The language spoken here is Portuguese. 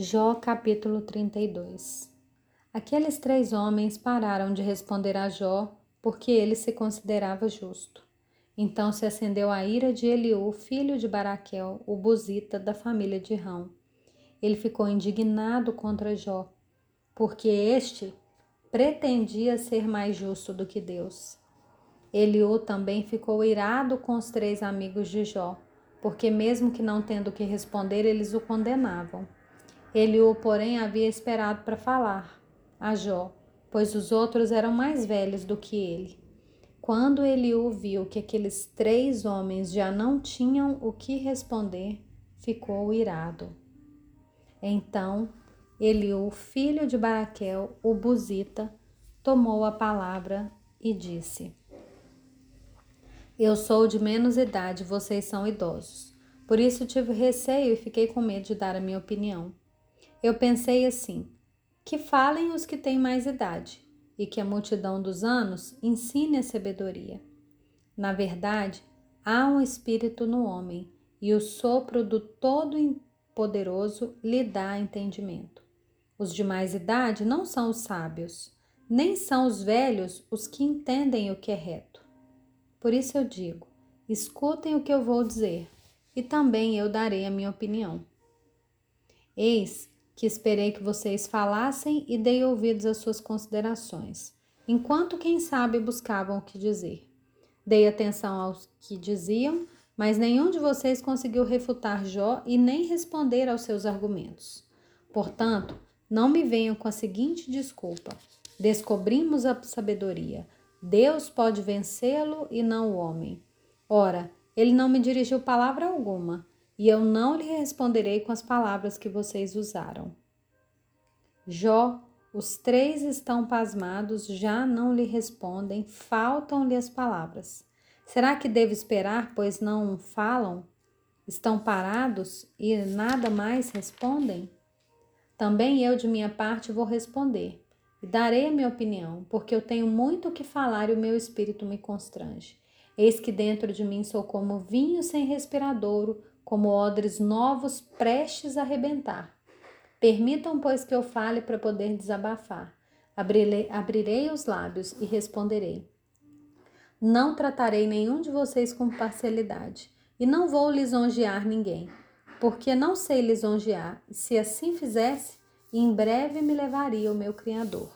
Jó capítulo 32 Aqueles três homens pararam de responder a Jó, porque ele se considerava justo. Então se acendeu a ira de Eliú, filho de Baraquel, o buzita da família de Rão. Ele ficou indignado contra Jó, porque este pretendia ser mais justo do que Deus. Eliú também ficou irado com os três amigos de Jó, porque mesmo que não tendo que responder, eles o condenavam. Eliú, porém, havia esperado para falar a Jó, pois os outros eram mais velhos do que ele. Quando Eliú viu que aqueles três homens já não tinham o que responder, ficou irado. Então, Eliú, filho de Baraquel, o Buzita, tomou a palavra e disse: Eu sou de menos idade, vocês são idosos. Por isso tive receio e fiquei com medo de dar a minha opinião. Eu pensei assim: que falem os que têm mais idade, e que a multidão dos anos ensine a sabedoria. Na verdade, há um espírito no homem, e o sopro do Todo-Poderoso lhe dá entendimento. Os de mais idade não são os sábios, nem são os velhos os que entendem o que é reto. Por isso eu digo: escutem o que eu vou dizer, e também eu darei a minha opinião. Eis que esperei que vocês falassem e dei ouvidos às suas considerações, enquanto quem sabe buscavam o que dizer. Dei atenção aos que diziam, mas nenhum de vocês conseguiu refutar Jó e nem responder aos seus argumentos. Portanto, não me venham com a seguinte desculpa: descobrimos a sabedoria. Deus pode vencê-lo e não o homem. Ora, ele não me dirigiu palavra alguma e eu não lhe responderei com as palavras que vocês usaram. Jó, os três estão pasmados, já não lhe respondem, faltam-lhe as palavras. Será que devo esperar, pois não falam? Estão parados e nada mais respondem? Também eu, de minha parte, vou responder e darei a minha opinião, porque eu tenho muito o que falar e o meu espírito me constrange. Eis que dentro de mim sou como vinho sem respiradouro, como odres novos prestes a arrebentar. Permitam, pois, que eu fale para poder desabafar. Abrirei, abrirei os lábios e responderei. Não tratarei nenhum de vocês com parcialidade, e não vou lisonjear ninguém, porque não sei lisonjear, e se assim fizesse, em breve me levaria o meu Criador.